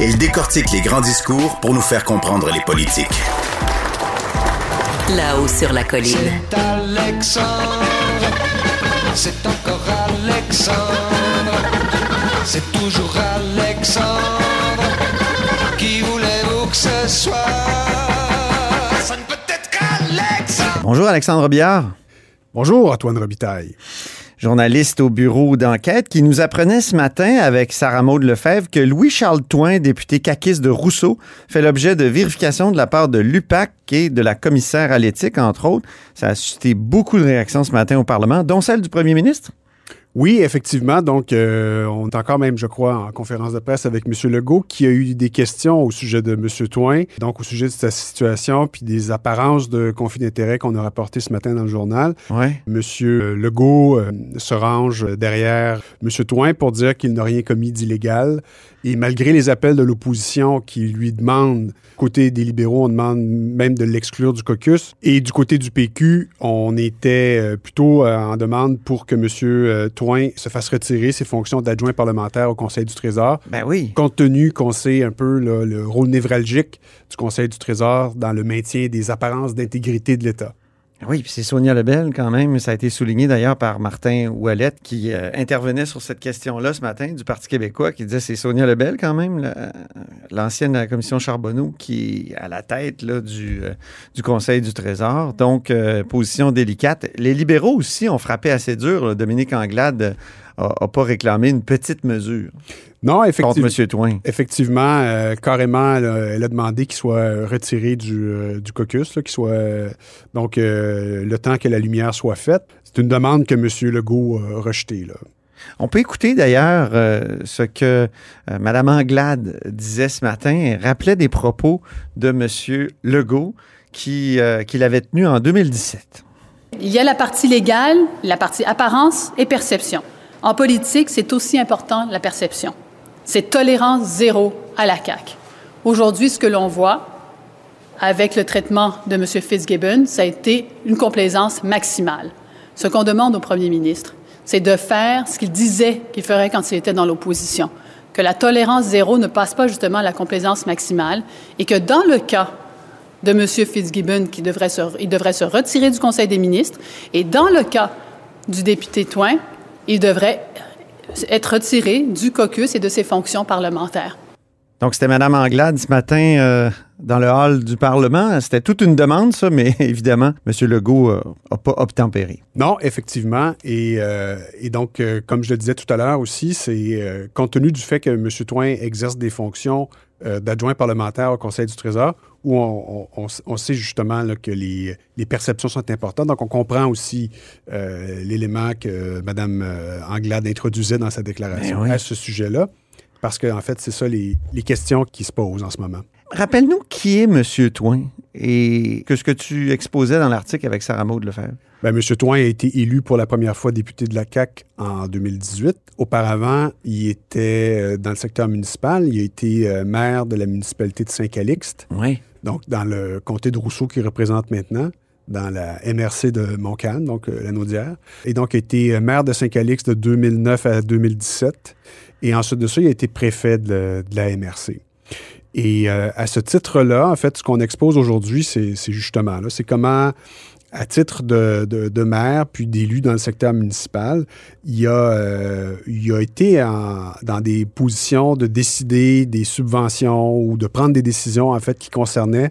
Il décortique les grands discours pour nous faire comprendre les politiques. Là-haut sur la colline. C'est Alexandre. C'est encore Alexandre. C'est toujours Alexandre. Qui voulez-vous que ce soit? Ça ne peut être qu'Alexandre. Bonjour Alexandre Biard, Bonjour, Antoine Robitaille. Journaliste au bureau d'enquête, qui nous apprenait ce matin avec Sarah Maud Lefebvre que Louis-Charles Toin, député caquiste de Rousseau, fait l'objet de vérification de la part de l'UPAC et de la commissaire à l'éthique, entre autres. Ça a suscité beaucoup de réactions ce matin au Parlement, dont celle du premier ministre. Oui, effectivement. Donc, euh, on est encore même, je crois, en conférence de presse avec M. Legault, qui a eu des questions au sujet de M. Toin, donc au sujet de sa situation, puis des apparences de conflit d'intérêts qu'on a rapporté ce matin dans le journal. Ouais. M. Legault euh, se range derrière M. Toin pour dire qu'il n'a rien commis d'illégal. Et malgré les appels de l'opposition qui lui demandent, côté des libéraux, on demande même de l'exclure du caucus. Et du côté du PQ, on était euh, plutôt en demande pour que M. euh, Se fasse retirer ses fonctions d'adjoint parlementaire au Conseil du Trésor. Ben oui. Compte tenu qu'on sait un peu le rôle névralgique du Conseil du Trésor dans le maintien des apparences d'intégrité de l'État. Oui, puis c'est Sonia Lebel quand même. Ça a été souligné d'ailleurs par Martin Ouellette qui euh, intervenait sur cette question-là ce matin du Parti québécois, qui disait c'est Sonia Lebel quand même, la- l'ancienne la commission Charbonneau, qui est à la tête euh, du Conseil du Trésor. Donc, euh, position délicate. Les libéraux aussi ont frappé assez dur. Dominique Anglade n'a pas réclamé une petite mesure Non, contre effectivement. M. Toin. Effectivement, euh, carrément, là, elle a demandé qu'il soit euh, retiré du, euh, du caucus, qu'il soit euh, donc euh, le temps que la lumière soit faite. C'est une demande que M. Legault a rejetée. Là. On peut écouter d'ailleurs euh, ce que euh, Mme Anglade disait ce matin. Elle rappelait des propos de M. Legault qui, euh, qu'il avait tenus en 2017. Il y a la partie légale, la partie apparence et perception. En politique, c'est aussi important la perception. C'est tolérance zéro à la CAQ. Aujourd'hui, ce que l'on voit avec le traitement de M. Fitzgibbon, ça a été une complaisance maximale. Ce qu'on demande au premier ministre, c'est de faire ce qu'il disait qu'il ferait quand il était dans l'opposition, que la tolérance zéro ne passe pas justement à la complaisance maximale et que dans le cas de M. Fitzgibbon qui devrait se, il devrait se retirer du Conseil des ministres. Et dans le cas du député Toin, il devrait être retiré du caucus et de ses fonctions parlementaires. Donc, c'était Mme Anglade ce matin euh, dans le hall du Parlement. C'était toute une demande, ça, mais évidemment, M. Legault n'a pas obtempéré. Non, effectivement. Et, euh, et donc, euh, comme je le disais tout à l'heure aussi, c'est euh, compte tenu du fait que M. Toin exerce des fonctions euh, d'adjoint parlementaire au Conseil du Trésor, où on, on- on- on sait justement là, que les, les perceptions sont importantes. Donc, on comprend aussi euh, l'élément que Mme euh, Anglade introduisait dans sa déclaration Ben oui. à ce sujet-là, parce qu'en fait, c'est ça les, les questions qui se posent en ce moment. Rappelle-nous qui est M. Toin et que ce que tu exposais dans l'article avec Sarah Maud Lefebvre. Ben, M. Toin a été élu pour la première fois député de la CAQ en 2018. Auparavant, il était euh, dans le secteur municipal. Il a été euh, maire de la municipalité de Saint-Calixte, Oui. donc dans le comté de Rousseau qu'il représente maintenant, dans la MRC de Montcalm, donc euh, la Naudière. Et donc, il a été euh, maire de Saint-Calixte de 2009 à 2017. Et ensuite de ça, il a été préfet de, de la MRC. Et euh, à ce titre-là, en fait, ce qu'on expose aujourd'hui, c'est c'est justement là, c'est comment, à titre de, de, maire puis d'élu dans le secteur municipal, il a, euh, il a été dans des positions de décider des subventions ou de prendre des décisions, en fait, qui concernaient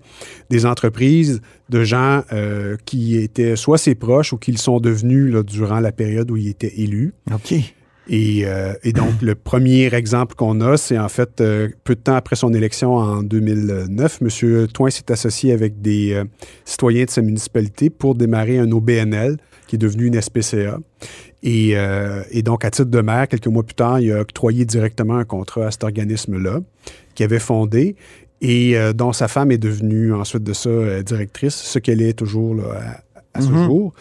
des entreprises de gens euh, qui étaient soit ses proches ou qui le sont devenus durant la période où il était élu. OK. Et, euh, et donc, le premier exemple qu'on a, c'est en fait, euh, peu de temps après son élection en 2009, M. Toin s'est associé avec des euh, citoyens de sa municipalité pour démarrer un OBNL qui est devenu une SPCA. Et, et, donc, à titre de maire, quelques mois plus tard, il a octroyé directement un contrat à cet organisme-là qu'il avait fondé et dont sa femme est devenue ensuite de ça directrice, ce qu'elle est toujours là, à, ce Mhm. jour.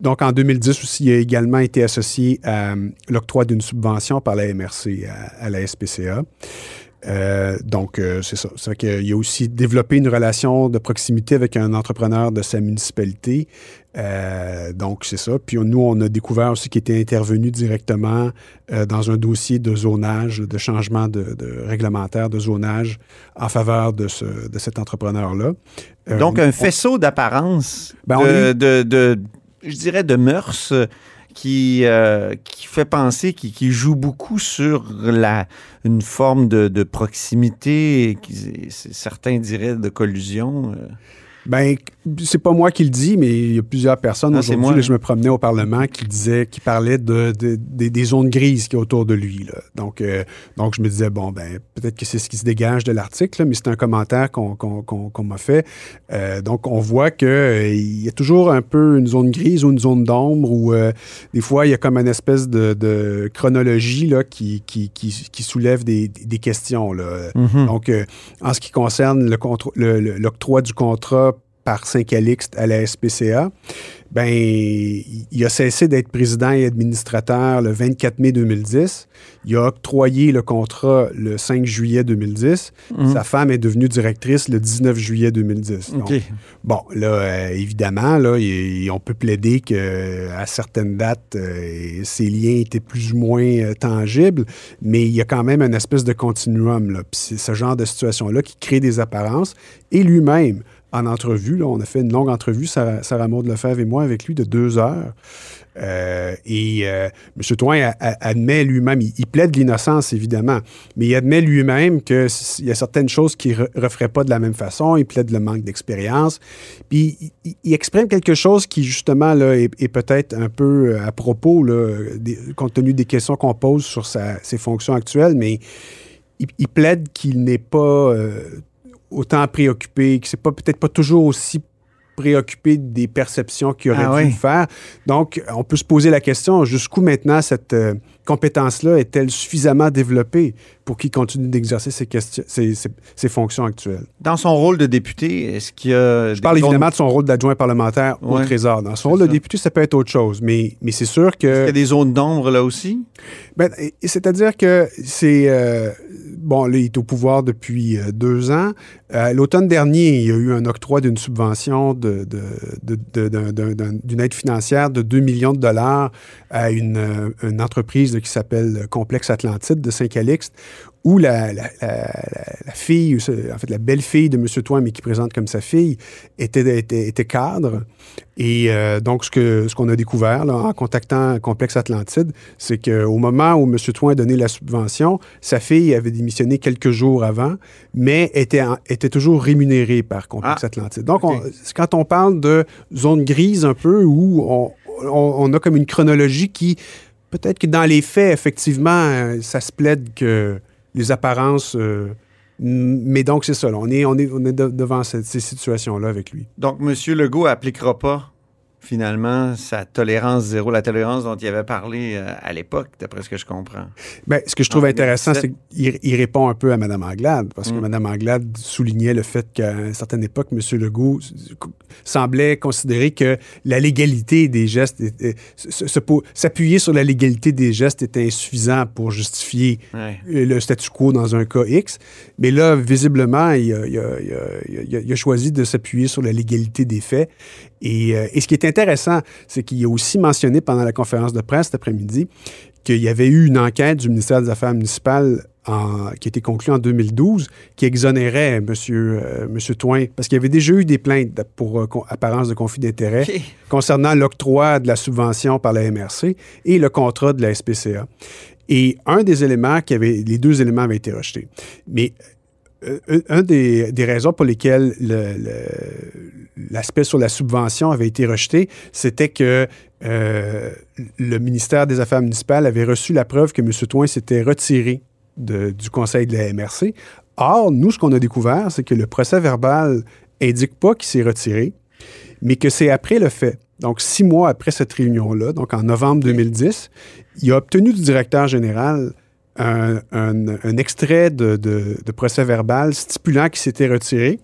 Euh, donc, en 2010 aussi, il a également été associé à euh, l'octroi d'une subvention par la MRC à, à la SPCA. Euh, donc, euh, c'est ça. C'est vrai qu'il a aussi développé une relation de proximité avec un entrepreneur de sa municipalité. Euh, donc, c'est ça. Puis nous, on a découvert aussi qu'il était intervenu directement euh, dans un dossier de zonage, de changement de, de réglementaire de zonage en faveur de, ce, de cet entrepreneur-là. Euh, Donc, on- un faisceau d'apparence, Ben, de- je dirais, de mœurs euh, qui, euh, qui fait penser, qui, qui joue beaucoup sur la, une forme de, de proximité, qui, certains diraient de collusion. Euh. Ben, c'est pas moi qui le dis, mais il y a plusieurs personnes Ah, aujourd'hui. moi, là, hein. Je me promenais au Parlement qui disaient, qui parlaient de, de- des- des zones grises a autour de lui. là. Donc, euh, donc, je me disais, bon, ben, peut-être que c'est ce qui se dégage de l'article, là, mais c'est un commentaire qu'on qu'on- qu'on- qu'on m'a fait. Euh, donc, on voit qu'il y a toujours un peu une zone grise ou une zone d'ombre où, euh, des fois, il y a comme une espèce de, de chronologie là, qui, qui, qui, qui soulève des, des questions. Là. Mhm. Donc, euh, en ce qui concerne le contr- le- le- l'octroi du contrat par Saint-Calixte à la SPCA, ben, il a cessé d'être président et administrateur le 24 mai 2010. Il a octroyé le contrat le 5 juillet 2010. Mhm. Sa femme est devenue directrice le 19 juillet 2010. Donc, OK. Bon, là, euh, évidemment, là, on peut plaider qu'à certaines dates, euh, ces liens étaient plus ou moins euh, tangibles, mais il y a quand même une espèce de continuum. Là. Puis c'est ce genre de situation-là qui crée des apparences. Et lui-même, en entrevue, on a fait une longue entrevue, Sarah, Sarah Maud Lefebvre et moi, avec lui, de deux heures. Euh, et euh, M. Toin admet lui-même, il, plaide l'innocence, évidemment, mais il admet lui-même qu'il y a certaines choses qu'il ne referait pas de la même façon. Il plaide le manque d'expérience. Puis il, exprime quelque chose qui, justement, là, est, peut-être un peu euh, à propos, là, compte tenu des questions qu'on pose sur sa- ses fonctions actuelles, mais il, plaide qu'il n'est pas autant préoccupé, que c'est pas peut-être pas toujours aussi préoccupé des perceptions qu'il aurait Ah dû oui. faire. Donc, on peut se poser la question, jusqu'où maintenant cette euh, compétence-là est-elle suffisamment développée? Pour qu'il continue d'exercer ses, ses- ses- ses fonctions actuelles? Dans son rôle de député, est-ce qu'il y a. Je parle évidemment de son rôle d'adjoint parlementaire au. Trésor. Dans son rôle de député, ça peut être autre chose, mais, mais c'est sûr Est-ce qu'il y que... a des zones d'ombre là aussi? Ben, C'est-à-dire que c'est... euh, bon, là, il est au pouvoir depuis euh, deux ans. Euh, L'automne dernier, il y a eu un octroi d'une subvention de- de- de- d'une aide financière de 2 millions de dollars à une, une entreprise qui s'appelle Complexe Atlantide de Saint-Calixte, où la, la- la- la- la fille, en fait la belle-fille de M. Toin, mais qui présente comme sa fille, était, était, était cadre. Et euh, donc, ce qu'on a découvert là, en contactant Complexe Atlantide, c'est qu'au moment où M. Toin a donné la subvention, sa fille avait démissionné quelques jours avant, mais était, en- était toujours rémunérée par Complexe Ah, Atlantide. Donc, on- quand on parle de zone grise un peu, où on, on- on a comme une chronologie qui, peut-être que dans les faits, effectivement, euh, ça se plaide que les apparences... euh, mais donc, c'est ça. on est, on est, on est de- devant cette- ces situations-là avec lui. Donc, M. Legault appliquera pas, finalement, sa tolérance zéro, la tolérance dont il avait parlé euh, à l'époque, d'après ce que je comprends. Ben, ce que je trouve En intéressant, 2017. c'est qu'il il répond un peu à Mme Anglade, parce que Mm. Mme Anglade soulignait le fait qu'à une certaine époque, M. Legault semblait considérer que la légalité des gestes, s'appuyer sur la légalité des gestes était insuffisant pour justifier Ouais. le statu quo dans un cas X. Mais là, visiblement, il a, il a- il a- il a- il a choisi de s'appuyer sur la légalité des faits. Et, euh, et ce qui est intéressant, c'est qu'il a aussi mentionné pendant la conférence de presse cet après-midi qu'il y avait eu une enquête du ministère des Affaires municipales en- qui a été conclue en 2012 qui exonérait M. Monsieur, monsieur Toin, parce qu'il y avait déjà eu des plaintes pour euh, apparence de conflit d'intérêt OK. concernant l'octroi de la subvention par la MRC et le contrat de la SPCA. Et un des éléments qui avait, les deux éléments avaient été rejetés. Mais euh, un- un des, des raisons pour lesquelles le- le- l'aspect sur la subvention avait été rejeté, c'était que euh, le ministère des Affaires municipales avait reçu la preuve que M. Toin s'était retiré du conseil de la MRC. Or, nous, ce qu'on a découvert, c'est que le procès verbal indique pas qu'il s'est retiré, mais que c'est après le fait. donc six mois après cette réunion-là, donc en novembre 2010, il a obtenu du directeur général un, un- un extrait de, de- de procès verbal stipulant qu'il s'était retiré.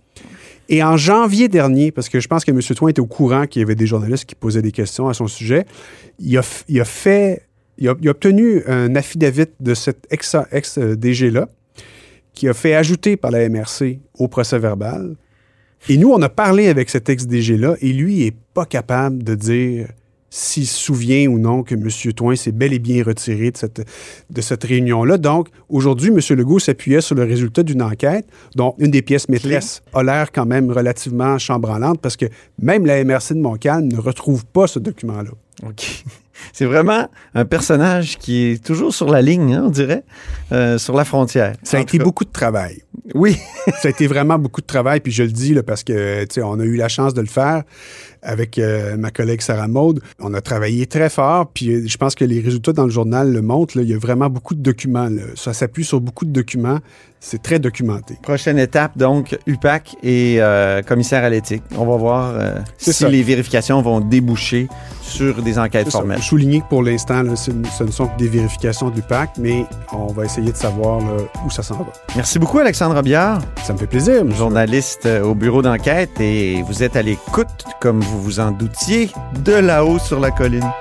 Et en janvier dernier, parce que je pense que M. Toin était au courant qu'il y avait des journalistes qui posaient des questions à son sujet, il a, il a fait, il a, il a obtenu un affidavit de cet ex-DG-là qui a fait ajouter par la MRC au procès verbal. Et nous, on a parlé avec cet ex-DG-là et lui n'est pas capable de dire s'il se souvient ou non que M. Toin s'est bel et bien retiré de cette, de cette réunion-là. Donc, aujourd'hui, M. Legault s'appuyait sur le résultat d'une enquête dont une des pièces maîtresses a l'air quand même relativement chambranlante parce que même la MRC de Montcalm ne retrouve pas ce document-là. OK. C'est vraiment un personnage qui est toujours sur la ligne, hein, on dirait, euh, sur la frontière. Ça a été cas. beaucoup de travail. Oui. ça a été vraiment beaucoup de travail, puis je le dis là, parce que on a eu la chance de le faire avec euh, ma collègue Sarah Maude. On a travaillé très fort, puis euh, je pense que les résultats dans le journal le montrent. là. il y a vraiment beaucoup de documents. là. Ça s'appuie sur beaucoup de documents. C'est très documenté. Prochaine étape, donc, UPAC et euh, commissaire à l'éthique. On va voir euh, si ça. les vérifications vont déboucher sur des enquêtes formelles. Je souligner que pour l'instant, ce, ne sont que des vérifications du PAC, mais on va essayer de savoir là, où ça s'en va. Merci beaucoup, Alexandre Biard, Ça me fait plaisir. monsieur. journaliste euh, au bureau d'enquête, et vous êtes à l'écoute, comme vous vous en doutiez, de là-haut sur la colline.